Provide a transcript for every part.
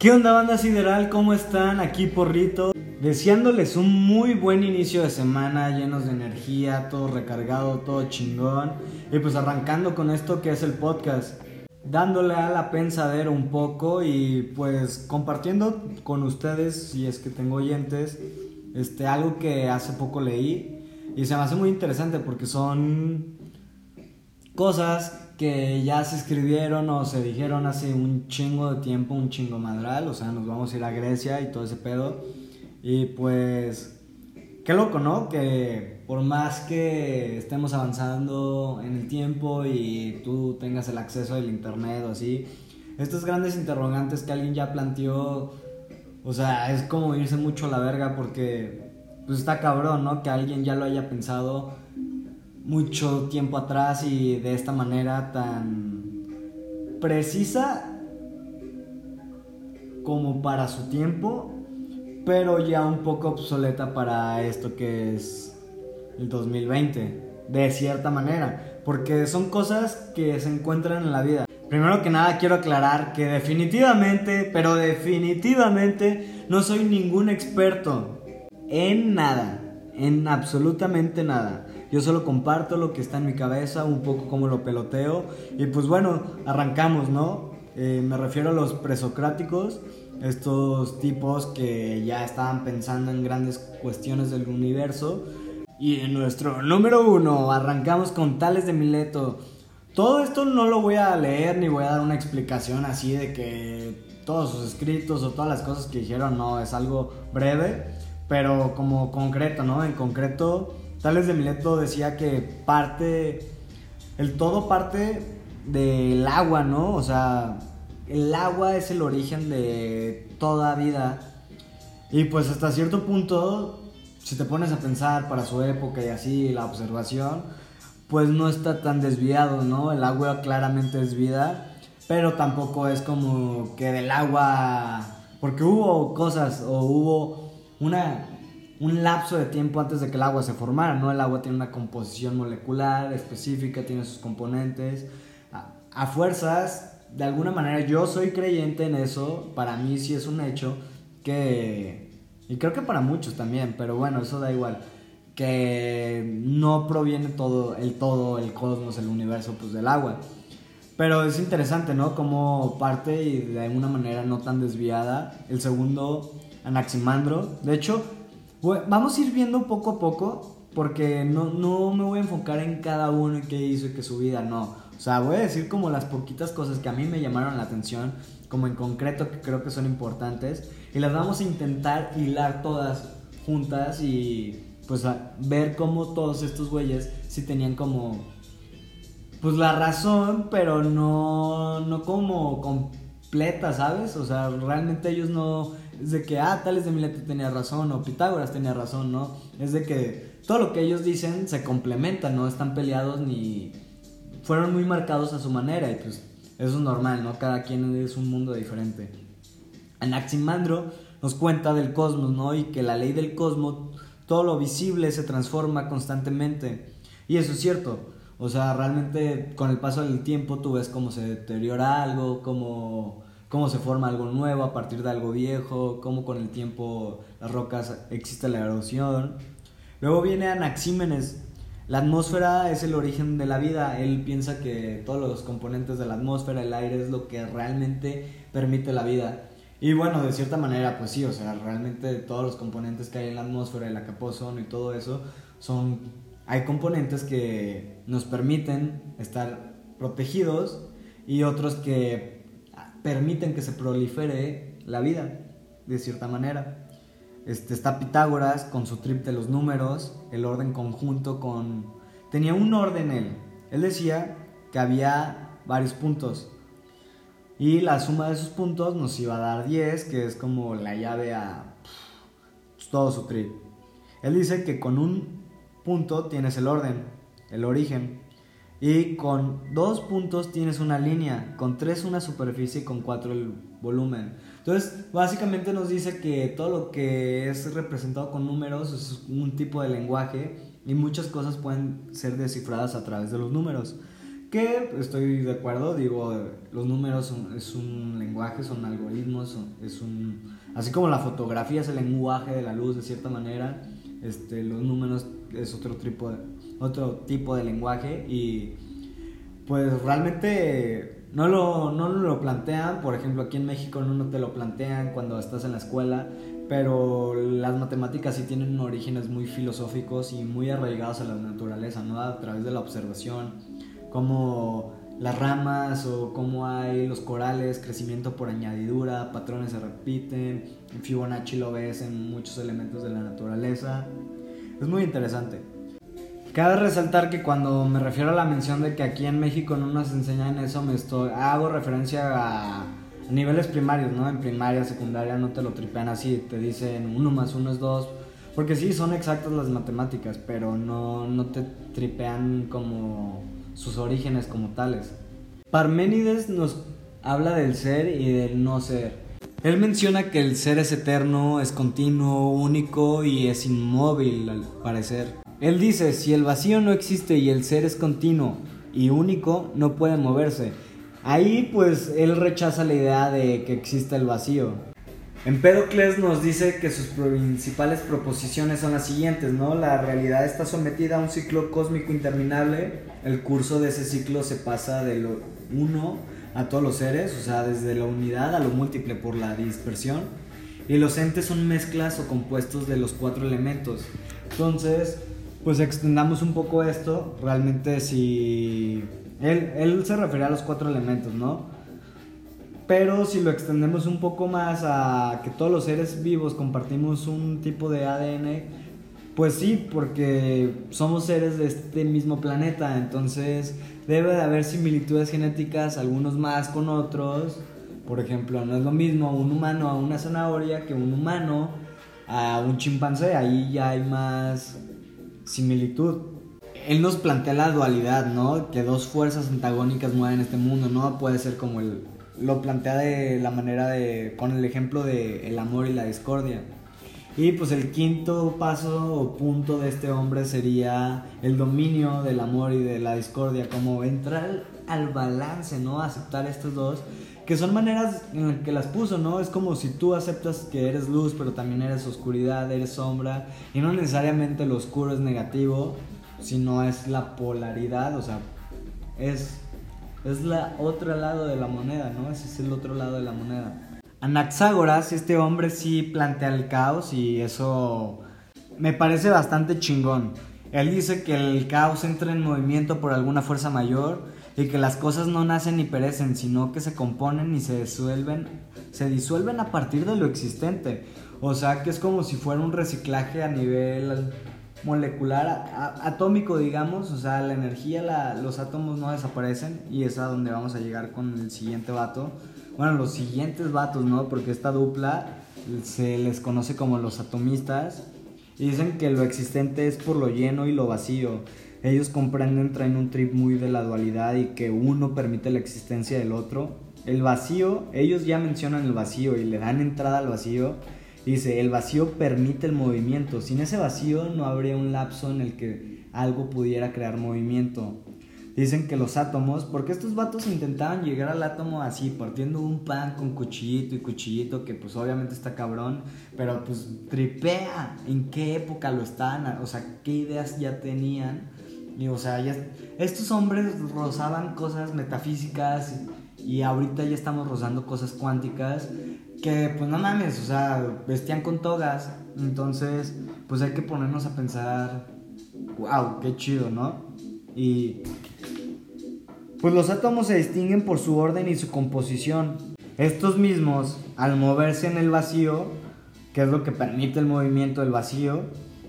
¿Qué onda banda sideral? ¿Cómo están? Aquí Porrito. Deseándoles un muy buen inicio de semana, llenos de energía, todo recargado, todo chingón. Y pues arrancando con esto que es el podcast. Dándole a la pensadera un poco y pues compartiendo con ustedes, si es que tengo oyentes, este, algo que hace poco leí. Y se me hace muy interesante porque son cosas que ya se escribieron o se dijeron hace un chingo de tiempo, un chingo madral, o sea, nos vamos a ir a Grecia y todo ese pedo. Y pues, qué loco, ¿no? Que por más que estemos avanzando en el tiempo y tú tengas el acceso al internet o así, estos grandes interrogantes que alguien ya planteó, o sea, es como irse mucho a la verga porque, pues está cabrón, ¿no? Que alguien ya lo haya pensado mucho tiempo atrás y de esta manera tan precisa como para su tiempo, pero ya un poco obsoleta para esto que es el 2020, de cierta manera, porque son cosas que se encuentran en la vida. Primero que nada quiero aclarar que definitivamente, pero definitivamente no soy ningún experto en nada, en absolutamente nada. Yo solo comparto lo que está en mi cabeza, un poco como lo peloteo. Y pues bueno, arrancamos, ¿no? Eh, me refiero a los presocráticos, estos tipos que ya estaban pensando en grandes cuestiones del universo. Y en nuestro número uno, arrancamos con Tales de Mileto. Todo esto no lo voy a leer ni voy a dar una explicación así de que todos sus escritos o todas las cosas que dijeron, no, es algo breve, pero como concreto, ¿no? En concreto, Tales de Mileto decía que parte, el todo parte del agua, ¿no? O sea, el agua es el origen de toda vida. Y pues hasta cierto punto, si te pones a pensar para su época y así, la observación, pues no está tan desviado, ¿no? El agua claramente es vida, pero tampoco es como que del agua, porque hubo cosas o hubo una un lapso de tiempo antes de que el agua se formara, ¿no? El agua tiene una composición molecular específica, tiene sus componentes. A, fuerzas, de alguna manera, yo soy creyente en eso, para mí sí es un hecho que... Y creo que para muchos también, pero bueno, eso da igual. Que no proviene todo, el todo, el cosmos, el universo, pues del agua. Pero es interesante, ¿no? Como parte y de alguna manera no tan desviada. El segundo, Anaximandro. De hecho, vamos a ir viendo poco a poco, porque no, no me voy a enfocar en cada uno y qué hizo y qué su vida, no. O sea, voy a decir como las poquitas cosas que a mí me llamaron la atención, como en concreto que creo que son importantes, y las vamos a intentar hilar todas juntas y pues ver cómo todos estos güeyes sí tenían como pues la razón, pero no no como completa, ¿sabes? O sea, realmente ellos no es de que, ah, Tales de Mileto tenía razón, o Pitágoras tenía razón, ¿no? Es de que todo lo que ellos dicen se complementa, no están peleados ni fueron muy marcados a su manera, y pues eso es normal, ¿no? Cada quien es un mundo diferente. Anaximandro nos cuenta del cosmos, ¿no? Y que la ley del cosmos, todo lo visible se transforma constantemente. Y eso es cierto. O sea, realmente con el paso del tiempo tú ves cómo se deteriora algo, cómo cómo se forma algo nuevo a partir de algo viejo, cómo con el tiempo las rocas existe la erosión. Luego viene Anaxímenes. La atmósfera es el origen de la vida. Él piensa que todos los componentes de la atmósfera, el aire, es lo que realmente permite la vida. Y bueno, de cierta manera, pues sí, o sea, realmente todos los componentes que hay en la atmósfera, el capa y todo eso, son. Hay componentes que nos permiten estar protegidos y otros que permiten que se prolifere la vida, de cierta manera. Este, está Pitágoras con su trip de los números, el orden conjunto con... Tenía un orden él. Él decía que había varios puntos. Y la suma de esos puntos nos iba a dar 10, que es como la llave a pues, todo su trip. Él dice que con un punto tienes el orden, el origen. Y con dos puntos tienes una línea, con tres una superficie y con cuatro el volumen. Entonces, básicamente nos dice que todo lo que es representado con números es un tipo de lenguaje y muchas cosas pueden ser descifradas a través de los números. Que estoy de acuerdo, digo, los números son, es un lenguaje, son algoritmos, es un... Así como la fotografía es el lenguaje de la luz de cierta manera, este, los números es otro tipo de, otro tipo de lenguaje y pues realmente no lo, no lo plantean, por ejemplo aquí en México no te lo plantean cuando estás en la escuela, pero las matemáticas sí tienen orígenes muy filosóficos y muy arraigados a la naturaleza, ¿no? A través de la observación, como las ramas o cómo hay los corales, crecimiento por añadidura, patrones se repiten, Fibonacci lo ves en muchos elementos de la naturaleza. Es muy interesante. Cabe resaltar que cuando me refiero a la mención de que aquí en México no nos enseñan eso, me estoy, hago referencia a niveles primarios, ¿no? En primaria, secundaria no te lo tripean así, te dicen uno más uno es dos. Porque sí, son exactas las matemáticas, pero no, no te tripean como sus orígenes como tales. Parménides nos habla del ser y del no ser. Él menciona que el ser es eterno, es continuo, único y es inmóvil al parecer. Él dice, si el vacío no existe y el ser es continuo y único, no puede moverse. Ahí pues él rechaza la idea de que exista el vacío. Empédocles nos dice que sus principales proposiciones son las siguientes, ¿no? La realidad está sometida a un ciclo cósmico interminable, el curso de ese ciclo se pasa de lo uno a todos los seres, o sea, desde la unidad a lo múltiple por la dispersión, y los entes son mezclas o compuestos de los cuatro elementos. Entonces, pues extendamos un poco esto, realmente si él, se refería a los cuatro elementos, ¿no? Pero si lo extendemos un poco más a que todos los seres vivos compartimos un tipo de ADN, pues sí, porque somos seres de este mismo planeta, entonces debe de haber similitudes genéticas, algunos más con otros. Por ejemplo, no es lo mismo un humano a una zanahoria que un humano a un chimpancé, ahí ya hay más similitud él nos plantea la dualidad, ¿no? Que dos fuerzas antagónicas mueven este mundo, ¿no? Puede ser como él lo plantea de la manera de, con el ejemplo de el amor y la discordia. Y pues el quinto paso o punto de este hombre sería el dominio del amor y de la discordia, como entrar al balance, ¿no? Aceptar estos dos, que son maneras en las que las puso, ¿no? Es como si tú aceptas que eres luz, pero también eres oscuridad, eres sombra, y no necesariamente lo oscuro es negativo, sino es la polaridad, o sea, es, es la otro lado de la moneda, ¿no? Ese es el otro lado de la moneda. Anaxágoras, este hombre sí plantea el caos y eso me parece bastante chingón. Él dice que el caos entra en movimiento por alguna fuerza mayor y que las cosas no nacen ni perecen, sino que se componen y se disuelven, se disuelven a partir de lo existente. O sea que es como si fuera un reciclaje a nivel molecular, atómico, digamos, o sea, la energía, los átomos no desaparecen y es a donde vamos a llegar con el siguiente vato. Bueno, los siguientes vatos, ¿no? Porque esta dupla se les conoce como los atomistas y dicen que lo existente es por lo lleno y lo vacío. Ellos comprenden, traen un trip muy de la dualidad y que uno permite la existencia del otro. El vacío, ellos ya mencionan el vacío y le dan entrada al vacío Dice, el vacío permite el movimiento. Sin ese vacío no habría un lapso en el que algo pudiera crear movimiento. Dicen que los átomos, porque estos vatos intentaban llegar al átomo así, partiendo un pan con cuchillito y cuchillito, que pues obviamente está cabrón, pero pues tripea en qué época lo estaban, o sea, qué ideas ya tenían. Y o sea, estos hombres rozaban cosas metafísicas y ahorita ya estamos rozando cosas cuánticas que pues no mames, o sea, vestían con togas. Entonces, pues hay que ponernos a pensar, wow, qué chido, ¿no? Y pues los átomos se distinguen por su orden y su composición. Estos mismos, al moverse en el vacío, que es lo que permite el movimiento del vacío,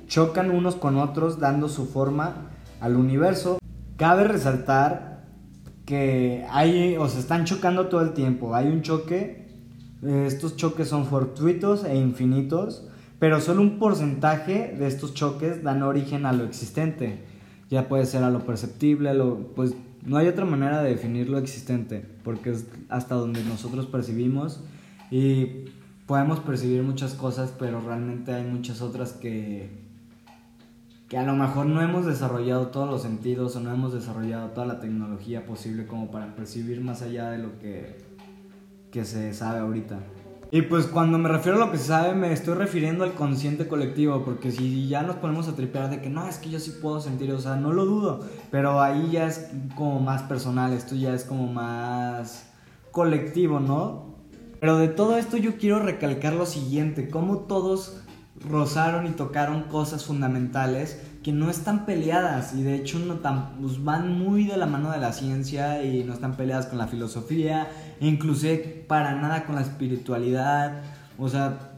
chocan unos con otros dando su forma al universo. Cabe resaltar que hay, o se están chocando todo el tiempo. Hay un choque estos choques son fortuitos e infinitos, pero solo un porcentaje de estos choques dan origen a lo existente. Ya puede ser a lo perceptible, lo, pues no hay otra manera de definir lo existente, porque es hasta donde nosotros percibimos y podemos percibir muchas cosas, pero realmente hay muchas otras que que a lo mejor no hemos desarrollado todos los sentidos o no hemos desarrollado toda la tecnología posible como para percibir más allá de lo que, que se sabe ahorita. Y pues cuando me refiero a lo que se sabe me estoy refiriendo al consciente colectivo, porque si ya nos ponemos a tripear de que no, es que yo sí puedo sentir, o sea, no lo dudo, pero ahí ya es como más personal, esto ya es como más colectivo, ¿no? Pero de todo esto yo quiero recalcar lo siguiente, cómo todos rozaron y tocaron cosas fundamentales que no están peleadas y de hecho no tan, pues van muy de la mano de la ciencia y no están peleadas con la filosofía, inclusive para nada con la espiritualidad, o sea,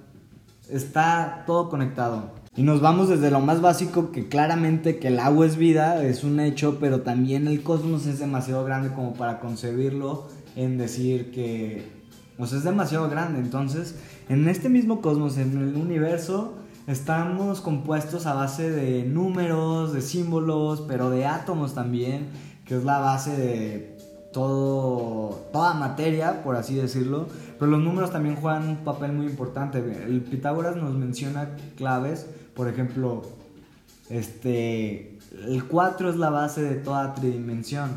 está todo conectado. Y nos vamos desde lo más básico que claramente que el agua es vida, es un hecho, pero también el cosmos es demasiado grande como para concebirlo en decir que, o sea, es demasiado grande. Entonces, en este mismo cosmos, en el universo, Estamos compuestos a base de números, de símbolos, pero de átomos también, que es la base de todo, toda materia, por así decirlo. Pero los números también juegan un papel muy importante. El Pitágoras nos menciona claves, por ejemplo, este, el 4 es la base de toda tridimensión.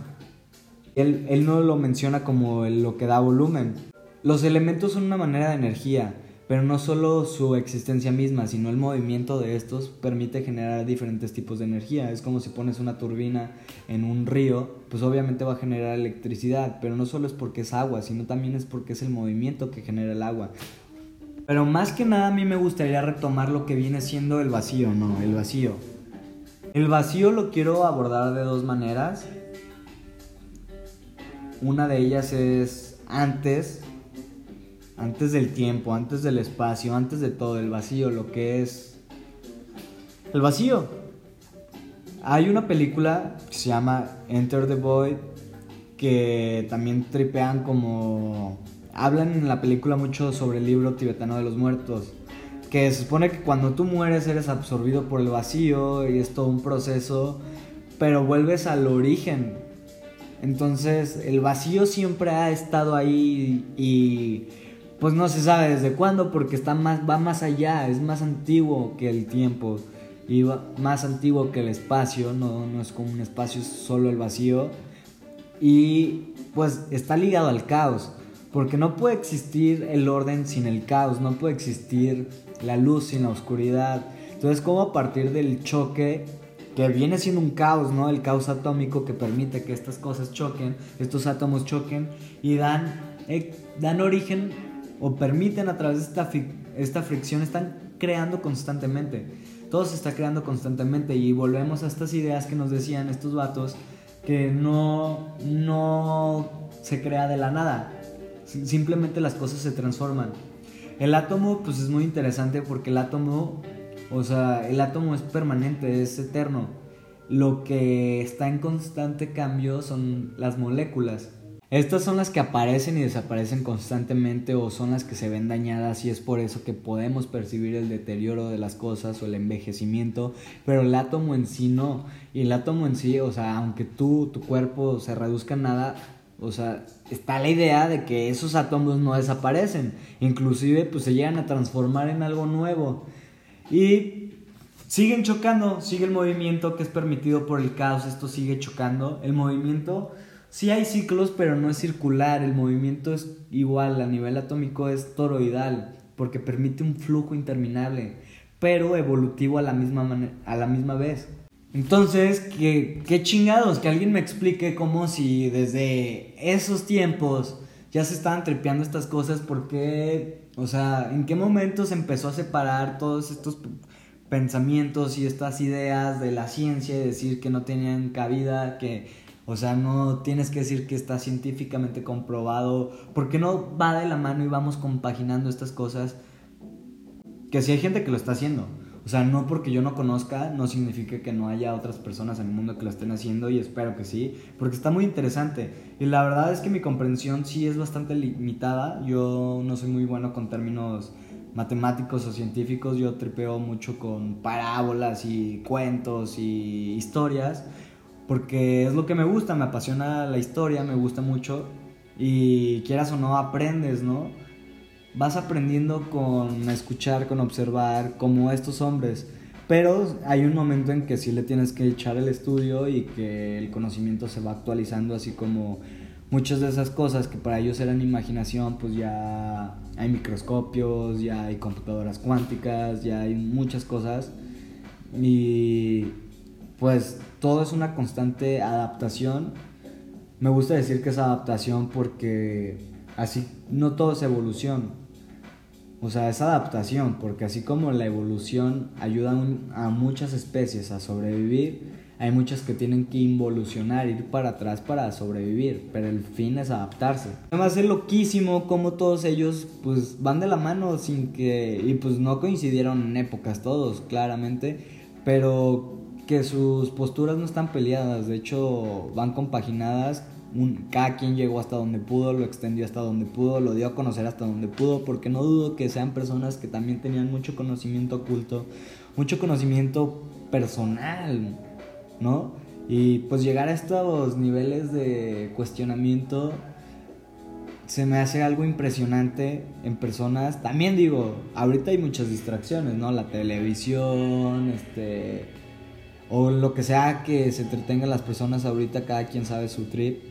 Él, él no lo menciona como lo que da volumen. Los elementos son una manera de energía pero no solo su existencia misma, sino el movimiento de estos permite generar diferentes tipos de energía. Es como si pones una turbina en un río, pues obviamente va a generar electricidad, pero no solo es porque es agua, sino también es porque es el movimiento que genera el agua. Pero más que nada a mí me gustaría retomar lo que viene siendo el vacío, ¿no? El vacío. El vacío lo quiero abordar de dos maneras. Una de ellas es antes antes del tiempo, antes del espacio, antes de todo, el vacío, lo que es el vacío. Hay una película que se llama Enter the Void que también tripean como hablan en la película mucho sobre el libro tibetano de los muertos, que se supone que cuando tú mueres eres absorbido por el vacío y es todo un proceso, pero vuelves al origen. Entonces, el vacío siempre ha estado ahí y pues no se sabe desde cuándo porque está más, va más allá, es más antiguo que el tiempo y más antiguo que el espacio, no, no es como un espacio, es solo el vacío y pues está ligado al caos, porque no puede existir el orden sin el caos, no puede existir la luz sin la oscuridad. Entonces, como a partir del choque que viene siendo un caos, ¿no? El caos atómico que permite que estas cosas choquen, estos átomos choquen y dan, eh, dan origen o permiten a través de esta, esta fricción, están creando constantemente. Todo se está creando constantemente y volvemos a estas ideas que nos decían estos vatos que no, no se crea de la nada. Simplemente las cosas se transforman. El átomo pues es muy interesante porque el átomo, o sea, el átomo es permanente, es eterno. Lo que está en constante cambio son las moléculas. Estas son las que aparecen y desaparecen constantemente o son las que se ven dañadas y es por eso que podemos percibir el deterioro de las cosas o el envejecimiento, pero el átomo en sí no. Y el átomo en sí, o sea, aunque tú, tu cuerpo se reduzca en nada, o sea, está la idea de que esos átomos no desaparecen, inclusive pues se llegan a transformar en algo nuevo. Y siguen chocando, sigue el movimiento que es permitido por el caos, esto sigue chocando, el movimiento Sí hay ciclos, pero no es circular. El movimiento es igual, a nivel atómico es toroidal, porque permite un flujo interminable, pero evolutivo a la misma, a la misma vez. Entonces, ¿qué, qué chingados, que alguien me explique cómo si desde esos tiempos ya se estaban trepeando estas cosas, ¿por qué? O sea, ¿en qué momento se empezó a separar todos estos pensamientos y estas ideas de la ciencia y decir que no tenían cabida, que o sea, no tienes que decir que está científicamente comprobado, porque no va de la mano y vamos compaginando estas cosas. Que si hay gente que lo está haciendo. O sea, no porque yo no conozca, no significa que no haya otras personas en el mundo que lo estén haciendo y espero que sí, porque está muy interesante. Y la verdad es que mi comprensión sí es bastante limitada. Yo no soy muy bueno con términos matemáticos o científicos, yo tripeo mucho con parábolas y cuentos y historias porque es lo que me gusta, me apasiona la historia, me gusta mucho y quieras o no aprendes, ¿no? Vas aprendiendo con escuchar, con observar, como estos hombres. Pero hay un momento en que sí le tienes que echar el estudio y que el conocimiento se va actualizando, así como muchas de esas cosas que para ellos eran imaginación, pues ya hay microscopios, ya hay computadoras cuánticas, ya hay muchas cosas. Y pues todo es una constante adaptación. Me gusta decir que es adaptación porque así no todo es evolución. O sea, es adaptación, porque así como la evolución ayuda a muchas especies a sobrevivir, hay muchas que tienen que involucionar, ir para atrás para sobrevivir, pero el fin es adaptarse. Además es loquísimo como todos ellos pues van de la mano sin que y pues no coincidieron en épocas todos, claramente, pero que sus posturas no están peleadas, de hecho van compaginadas un, cada quien llegó hasta donde pudo, lo extendió hasta donde pudo, lo dio a conocer hasta donde pudo, porque no dudo que sean personas que también tenían mucho conocimiento oculto, mucho conocimiento personal, ¿no? Y pues llegar a estos niveles de cuestionamiento se me hace algo impresionante en personas. También digo, ahorita hay muchas distracciones, ¿no? La televisión, este o lo que sea que se entretengan las personas ahorita, cada quien sabe su trip.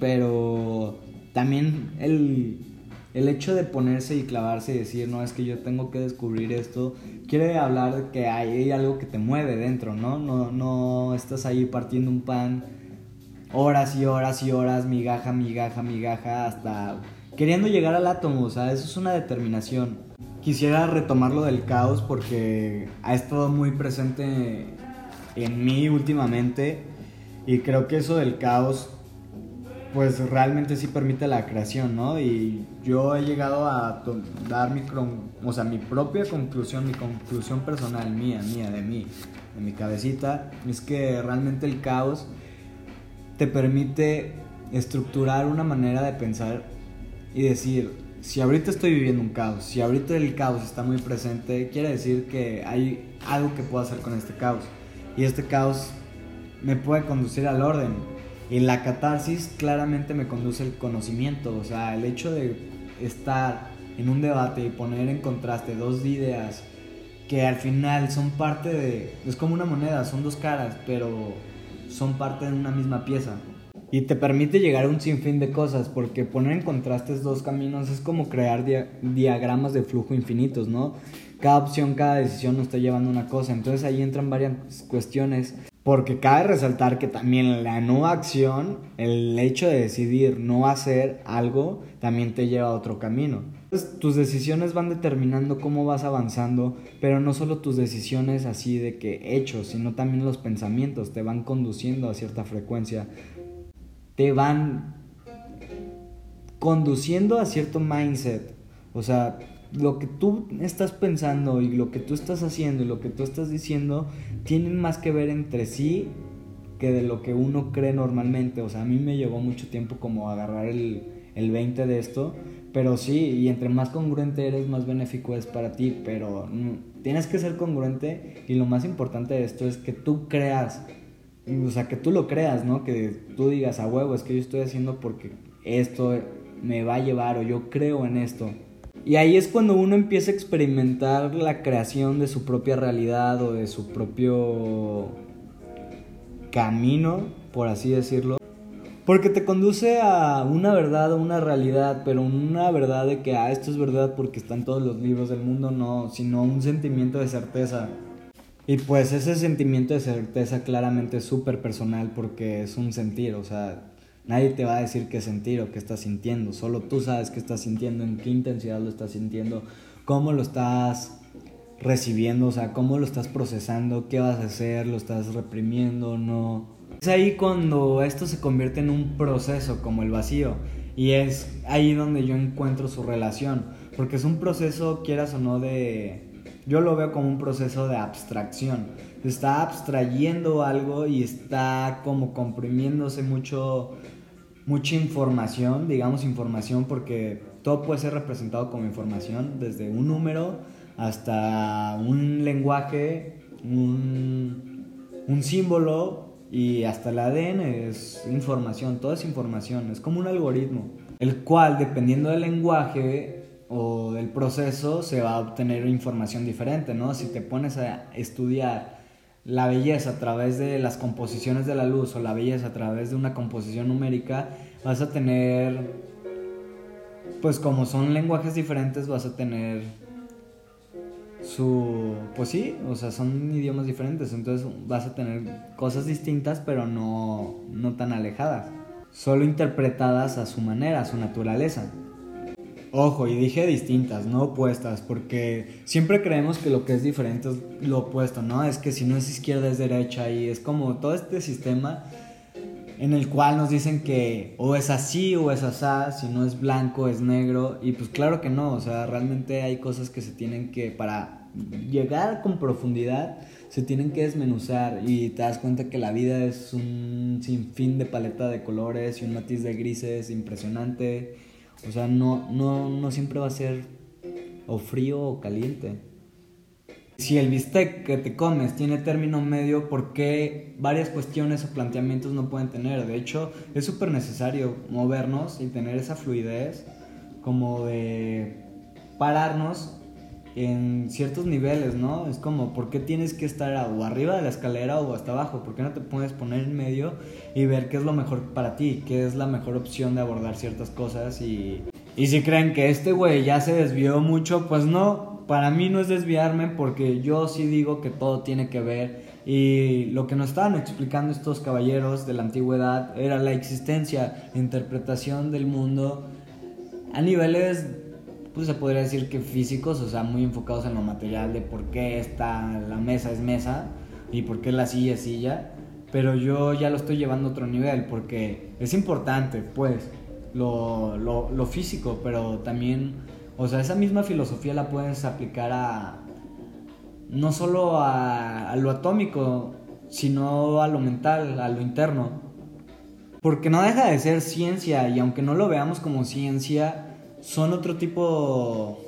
Pero también el, el hecho de ponerse y clavarse y decir, no, es que yo tengo que descubrir esto, quiere hablar de que hay algo que te mueve dentro, ¿no? No, no estás ahí partiendo un pan horas y horas y horas, migaja, migaja, migaja, hasta queriendo llegar al átomo, o sea, eso es una determinación. Quisiera retomar lo del caos porque ha estado muy presente en mí últimamente y creo que eso del caos pues realmente sí permite la creación, ¿no? Y yo he llegado a dar mi, o sea, mi propia conclusión, mi conclusión personal, mía, mía, de mí, de mi cabecita, es que realmente el caos te permite estructurar una manera de pensar y decir, si ahorita estoy viviendo un caos, si ahorita el caos está muy presente, quiere decir que hay algo que puedo hacer con este caos. Y este caos me puede conducir al orden y la catarsis claramente me conduce al conocimiento, o sea, el hecho de estar en un debate y poner en contraste dos ideas que al final son parte de... Es como una moneda, son dos caras, pero son parte de una misma pieza. Y te permite llegar a un sinfín de cosas, porque poner en contraste dos caminos es como crear diagramas de flujo infinitos, ¿no? Cada opción, cada decisión nos está llevando a una cosa, entonces ahí entran varias cuestiones porque cabe resaltar que también la no acción, el hecho de decidir no hacer algo, también te lleva a otro camino. Entonces, tus decisiones van determinando cómo vas avanzando, pero no solo tus decisiones así de que hechos, sino también los pensamientos te van conduciendo a cierta frecuencia, te van conduciendo a cierto mindset. O sea, lo que tú estás pensando y lo que tú estás haciendo y lo que tú estás diciendo tienen más que ver entre sí que de lo que uno cree normalmente. O sea, a mí me llevó mucho tiempo como agarrar el, el 20 de esto, pero sí, y entre más congruente eres, más benéfico es para ti, pero tienes que ser congruente y lo más importante de esto es que tú creas, o sea, que tú lo creas, ¿no? Que tú digas a huevo, es que yo estoy haciendo porque esto me va a llevar o yo creo en esto. Y ahí es cuando uno empieza a experimentar la creación de su propia realidad o de su propio camino, por así decirlo. Porque te conduce a una verdad o una realidad, pero una verdad de que, ah, esto es verdad porque está en todos los libros del mundo, no, sino un sentimiento de certeza. Y pues ese sentimiento de certeza claramente es súper personal porque es un sentir, o sea, Nadie te va a decir qué sentir o qué estás sintiendo, solo tú sabes qué estás sintiendo, en qué intensidad lo estás sintiendo, cómo lo estás recibiendo, o sea, cómo lo estás procesando, qué vas a hacer, lo estás reprimiendo, no. Es ahí cuando esto se convierte en un proceso como el vacío y es ahí donde yo encuentro su relación, porque es un proceso, quieras o no, de... Yo lo veo como un proceso de abstracción. Está abstrayendo algo y está como comprimiéndose mucho mucha información, digamos información, porque todo puede ser representado como información, desde un número hasta un lenguaje, un, un símbolo y hasta el ADN es información, todo es información, es como un algoritmo, el cual dependiendo del lenguaje o del proceso se va a obtener información diferente, ¿no? Si te pones a estudiar la belleza a través de las composiciones de la luz o la belleza a través de una composición numérica, vas a tener, pues como son lenguajes diferentes, vas a tener su, pues sí, o sea, son idiomas diferentes, entonces vas a tener cosas distintas, pero no, no tan alejadas, solo interpretadas a su manera, a su naturaleza. Ojo, y dije distintas, no opuestas, porque siempre creemos que lo que es diferente es lo opuesto, ¿no? Es que si no es izquierda es derecha y es como todo este sistema en el cual nos dicen que o es así o es asá, si no es blanco es negro y pues claro que no, o sea, realmente hay cosas que se tienen que para llegar con profundidad se tienen que desmenuzar y te das cuenta que la vida es un sinfín de paleta de colores y un matiz de grises impresionante o sea, no, no, no siempre va a ser o frío o caliente. Si el bistec que te comes tiene término medio, ¿por qué varias cuestiones o planteamientos no pueden tener? De hecho, es súper necesario movernos y tener esa fluidez como de pararnos en ciertos niveles, ¿no? Es como, ¿por qué tienes que estar o arriba de la escalera o hasta abajo? ¿Por qué no te puedes poner en medio y ver qué es lo mejor para ti? ¿Qué es la mejor opción de abordar ciertas cosas? Y, y si creen que este güey ya se desvió mucho, pues no, para mí no es desviarme porque yo sí digo que todo tiene que ver. Y lo que nos estaban explicando estos caballeros de la antigüedad era la existencia, interpretación del mundo a niveles pues se podría decir que físicos, o sea, muy enfocados en lo material de por qué esta, la mesa es mesa y por qué la silla es silla, pero yo ya lo estoy llevando a otro nivel porque es importante, pues, lo, lo, lo físico, pero también, o sea, esa misma filosofía la puedes aplicar a, no solo a, a lo atómico, sino a lo mental, a lo interno. Porque no deja de ser ciencia y aunque no lo veamos como ciencia, son otro tipo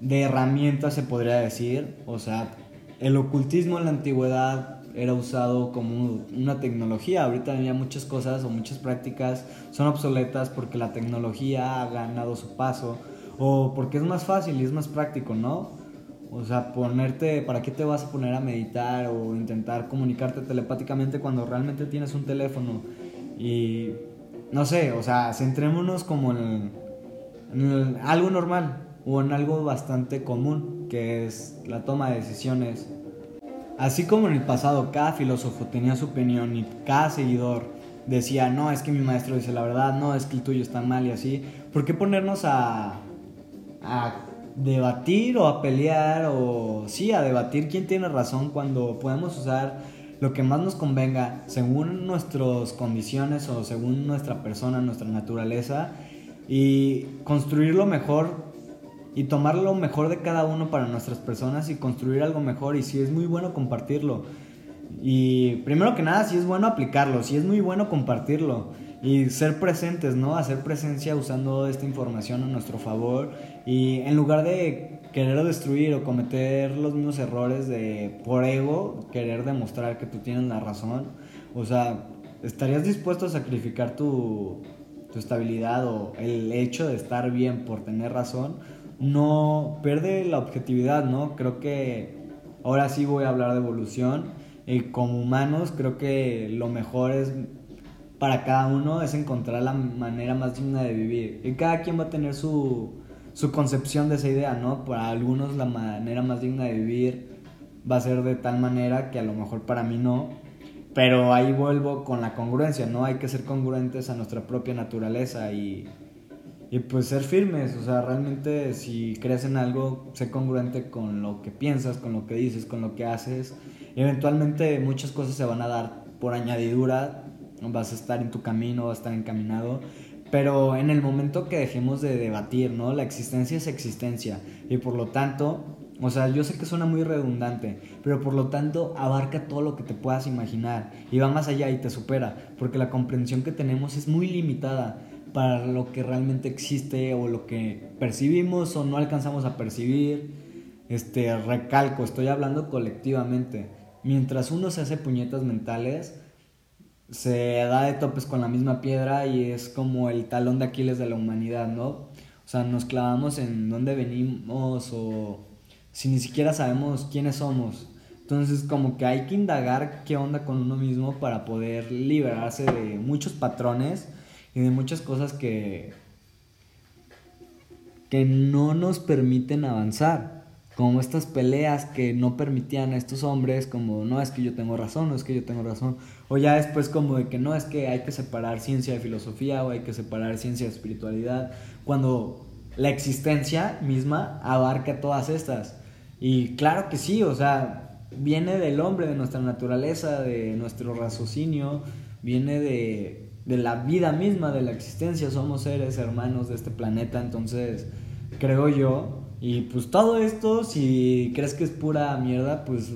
de herramientas, se podría decir. O sea, el ocultismo en la antigüedad era usado como una tecnología. Ahorita ya muchas cosas o muchas prácticas son obsoletas porque la tecnología ha ganado su paso o porque es más fácil y es más práctico, ¿no? O sea, ponerte, ¿para qué te vas a poner a meditar o intentar comunicarte telepáticamente cuando realmente tienes un teléfono? Y no sé, o sea, centrémonos como en, algo normal o en algo bastante común, que es la toma de decisiones. Así como en el pasado cada filósofo tenía su opinión y cada seguidor decía, no, es que mi maestro dice la verdad, no, es que el tuyo está mal y así, ¿por qué ponernos a, a debatir o a pelear o sí, a debatir quién tiene razón cuando podemos usar lo que más nos convenga según nuestras condiciones o según nuestra persona, nuestra naturaleza y construir lo mejor y tomar lo mejor de cada uno para nuestras personas y construir algo mejor y si es muy bueno compartirlo. Y primero que nada, si es bueno aplicarlo, si es muy bueno compartirlo y ser presentes, ¿no? Hacer presencia usando esta información a nuestro favor y en lugar de querer destruir o cometer los mismos errores de por ego, querer demostrar que tú tienes la razón, o sea, ¿estarías dispuesto a sacrificar tu, tu estabilidad o el hecho de estar bien por tener razón, no pierde la objetividad, ¿no? Creo que ahora sí voy a hablar de evolución y como humanos creo que lo mejor es para cada uno es encontrar la manera más digna de vivir y cada quien va a tener su, su concepción de esa idea, ¿no? Para algunos la manera más digna de vivir va a ser de tal manera que a lo mejor para mí no, pero ahí vuelvo con la congruencia, ¿no? Hay que ser congruentes a nuestra propia naturaleza y, y pues ser firmes, o sea, realmente si crees en algo, sé congruente con lo que piensas, con lo que dices, con lo que haces. Eventualmente muchas cosas se van a dar por añadidura, vas a estar en tu camino, vas a estar encaminado, pero en el momento que dejemos de debatir, ¿no? La existencia es existencia y por lo tanto o sea, yo sé que suena muy redundante, pero por lo tanto abarca todo lo que te puedas imaginar y va más allá y te supera, porque la comprensión que tenemos es muy limitada para lo que realmente existe o lo que percibimos o no alcanzamos a percibir. Este, recalco, estoy hablando colectivamente. Mientras uno se hace puñetas mentales, se da de topes con la misma piedra y es como el talón de Aquiles de la humanidad, ¿no? O sea, nos clavamos en dónde venimos o si ni siquiera sabemos quiénes somos. Entonces como que hay que indagar qué onda con uno mismo para poder liberarse de muchos patrones y de muchas cosas que, que no nos permiten avanzar. Como estas peleas que no permitían a estos hombres, como no es que yo tengo razón, no es que yo tengo razón. O ya después como de que no es que hay que separar ciencia de filosofía o hay que separar ciencia de espiritualidad. Cuando la existencia misma abarca todas estas. Y claro que sí, o sea, viene del hombre, de nuestra naturaleza, de nuestro raciocinio, viene de, de la vida misma, de la existencia. Somos seres hermanos de este planeta, entonces creo yo. Y pues todo esto, si crees que es pura mierda, pues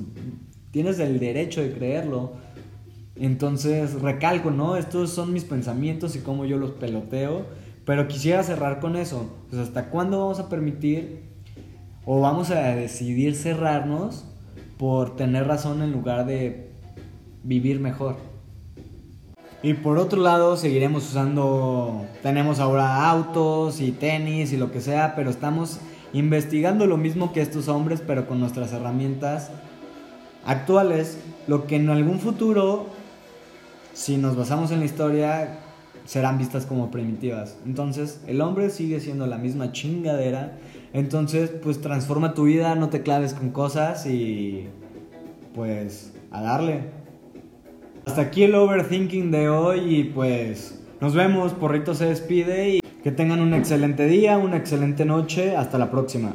tienes el derecho de creerlo. Entonces recalco, ¿no? Estos son mis pensamientos y cómo yo los peloteo. Pero quisiera cerrar con eso. Pues hasta cuándo vamos a permitir o vamos a decidir cerrarnos por tener razón en lugar de vivir mejor. Y por otro lado, seguiremos usando, tenemos ahora autos y tenis y lo que sea, pero estamos investigando lo mismo que estos hombres, pero con nuestras herramientas actuales, lo que en algún futuro, si nos basamos en la historia, serán vistas como primitivas. Entonces, el hombre sigue siendo la misma chingadera entonces, pues transforma tu vida, no te claves con cosas y pues a darle. Hasta aquí el overthinking de hoy y pues nos vemos, Porrito se despide y que tengan un excelente día, una excelente noche, hasta la próxima.